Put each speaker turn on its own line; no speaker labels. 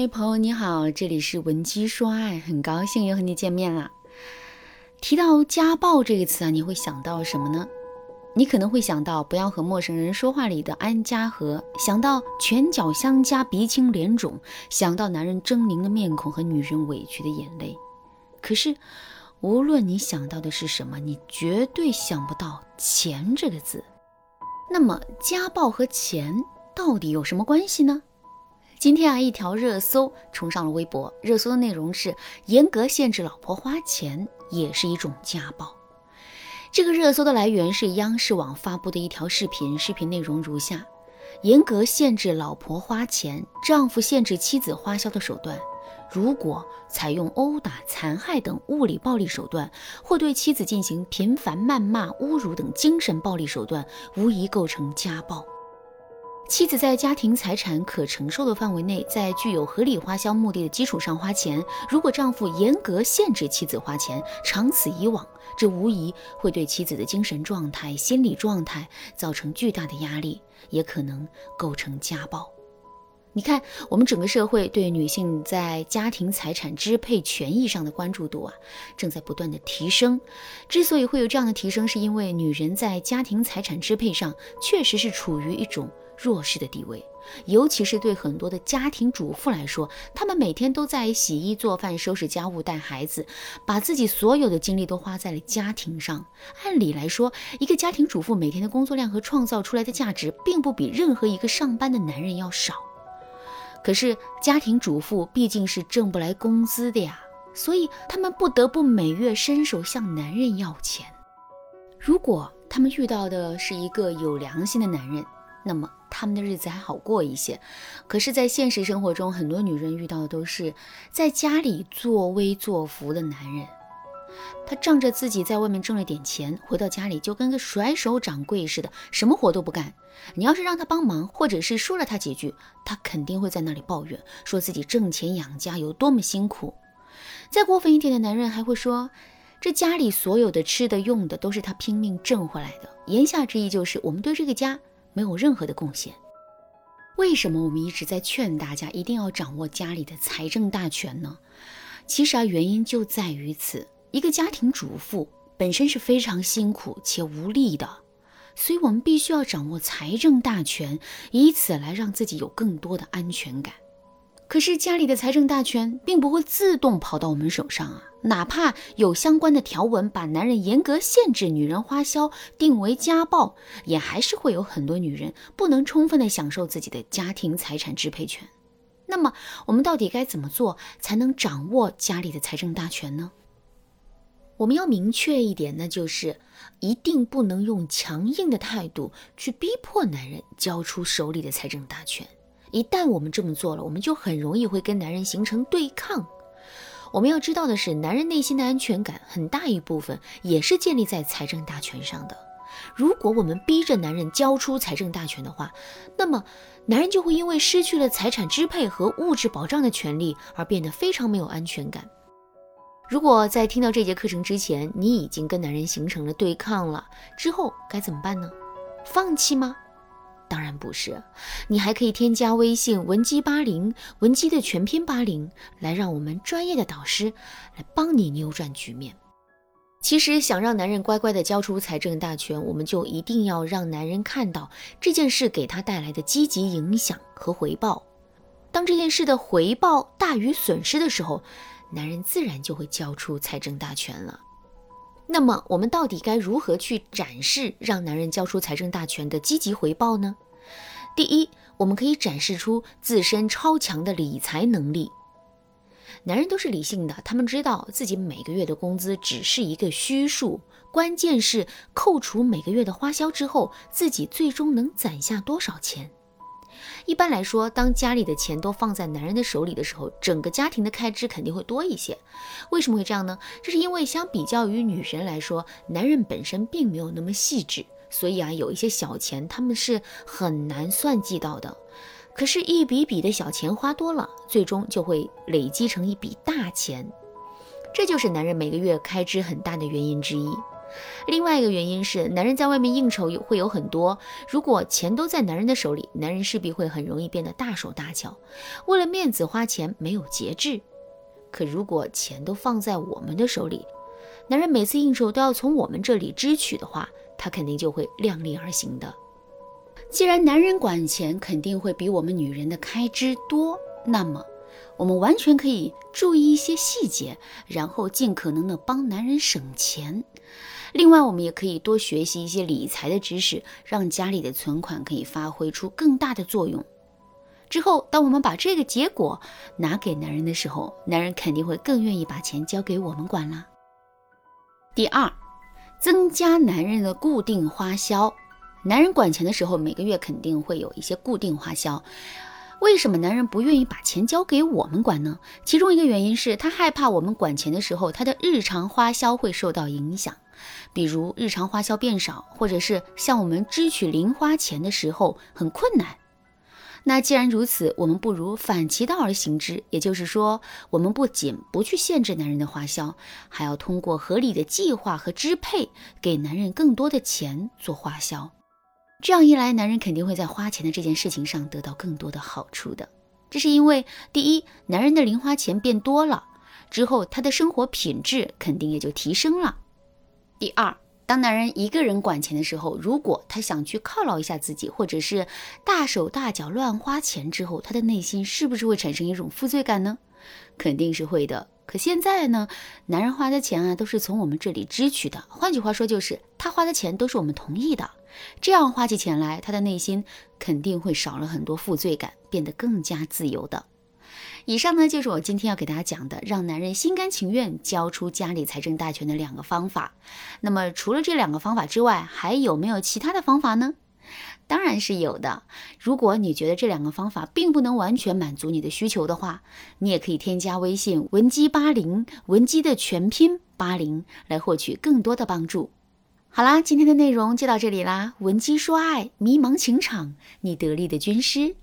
嗨，朋友你好，这里是文姬说爱，很高兴又和你见面了。提到家暴这个词啊，你会想到什么呢？你可能会想到不要和陌生人说话里的安家和，想到拳脚相加、鼻青脸肿，想到男人狰狞的面孔和女人委屈的眼泪。可是，无论你想到的是什么，你绝对想不到钱这个字。那么，家暴和钱到底有什么关系呢？今天啊，一条热搜冲上了微博，热搜的内容是严格限制老婆花钱也是一种家暴。这个热搜的来源是央视网发布的一条视频，视频内容如下：严格限制老婆花钱，丈夫限制妻子花销的手段，如果采用殴打、残害等物理暴力手段，或对妻子进行频繁谩骂、侮辱等精神暴力手段，无疑构成家暴。妻子在家庭财产可承受的范围内，在具有合理花销目的的基础上花钱。如果丈夫严格限制妻子花钱，长此以往，这无疑会对妻子的精神状态、心理状态造成巨大的压力，也可能构成家暴。你看，我们整个社会对女性在家庭财产支配权益上的关注度啊，正在不断的提升。之所以会有这样的提升，是因为女人在家庭财产支配上确实是处于一种。弱势的地位，尤其是对很多的家庭主妇来说，她们每天都在洗衣做饭、收拾家务、带孩子，把自己所有的精力都花在了家庭上。按理来说，一个家庭主妇每天的工作量和创造出来的价值，并不比任何一个上班的男人要少。可是，家庭主妇毕竟是挣不来工资的呀，所以他们不得不每月伸手向男人要钱。如果他们遇到的是一个有良心的男人，那么。他们的日子还好过一些，可是，在现实生活中，很多女人遇到的都是在家里作威作福的男人。他仗着自己在外面挣了点钱，回到家里就跟个甩手掌柜似的，什么活都不干。你要是让他帮忙，或者是说了他几句，他肯定会在那里抱怨，说自己挣钱养家有多么辛苦。再过分一点的男人还会说，这家里所有的吃的用的都是他拼命挣回来的。言下之意就是，我们对这个家。没有任何的贡献。为什么我们一直在劝大家一定要掌握家里的财政大权呢？其实啊，原因就在于此：一个家庭主妇本身是非常辛苦且无力的，所以我们必须要掌握财政大权，以此来让自己有更多的安全感。可是家里的财政大权并不会自动跑到我们手上啊，哪怕有相关的条文把男人严格限制女人花销定为家暴，也还是会有很多女人不能充分的享受自己的家庭财产支配权。那么我们到底该怎么做才能掌握家里的财政大权呢？我们要明确一点，那就是一定不能用强硬的态度去逼迫男人交出手里的财政大权。一旦我们这么做了，我们就很容易会跟男人形成对抗。我们要知道的是，男人内心的安全感很大一部分也是建立在财政大权上的。如果我们逼着男人交出财政大权的话，那么男人就会因为失去了财产支配和物质保障的权利而变得非常没有安全感。如果在听到这节课程之前，你已经跟男人形成了对抗了，之后该怎么办呢？放弃吗？当然不是，你还可以添加微信文姬八零，文姬的全拼八零，来让我们专业的导师来帮你扭转局面。其实想让男人乖乖的交出财政大权，我们就一定要让男人看到这件事给他带来的积极影响和回报。当这件事的回报大于损失的时候，男人自然就会交出财政大权了。那么我们到底该如何去展示让男人交出财政大权的积极回报呢？第一，我们可以展示出自身超强的理财能力。男人都是理性的，他们知道自己每个月的工资只是一个虚数，关键是扣除每个月的花销之后，自己最终能攒下多少钱。一般来说，当家里的钱都放在男人的手里的时候，整个家庭的开支肯定会多一些。为什么会这样呢？这是因为相比较于女人来说，男人本身并没有那么细致，所以啊，有一些小钱他们是很难算计到的。可是，一笔笔的小钱花多了，最终就会累积成一笔大钱，这就是男人每个月开支很大的原因之一。另外一个原因是，男人在外面应酬会有很多，如果钱都在男人的手里，男人势必会很容易变得大手大脚，为了面子花钱没有节制。可如果钱都放在我们的手里，男人每次应酬都要从我们这里支取的话，他肯定就会量力而行的。既然男人管钱肯定会比我们女人的开支多，那么我们完全可以注意一些细节，然后尽可能的帮男人省钱。另外，我们也可以多学习一些理财的知识，让家里的存款可以发挥出更大的作用。之后，当我们把这个结果拿给男人的时候，男人肯定会更愿意把钱交给我们管啦。第二，增加男人的固定花销。男人管钱的时候，每个月肯定会有一些固定花销。为什么男人不愿意把钱交给我们管呢？其中一个原因是他害怕我们管钱的时候，他的日常花销会受到影响，比如日常花销变少，或者是向我们支取零花钱的时候很困难。那既然如此，我们不如反其道而行之，也就是说，我们不仅不去限制男人的花销，还要通过合理的计划和支配，给男人更多的钱做花销。这样一来，男人肯定会在花钱的这件事情上得到更多的好处的。这是因为，第一，男人的零花钱变多了之后，他的生活品质肯定也就提升了。第二，当男人一个人管钱的时候，如果他想去犒劳一下自己，或者是大手大脚乱花钱之后，他的内心是不是会产生一种负罪感呢？肯定是会的。可现在呢，男人花的钱啊，都是从我们这里支取的。换句话说，就是他花的钱都是我们同意的。这样花起钱来，他的内心肯定会少了很多负罪感，变得更加自由的。以上呢，就是我今天要给大家讲的，让男人心甘情愿交出家里财政大权的两个方法。那么，除了这两个方法之外，还有没有其他的方法呢？当然是有的。如果你觉得这两个方法并不能完全满足你的需求的话，你也可以添加微信文姬八零，文姬的全拼八零，来获取更多的帮助。好啦，今天的内容就到这里啦。闻鸡说爱，迷茫情场，你得力的军师。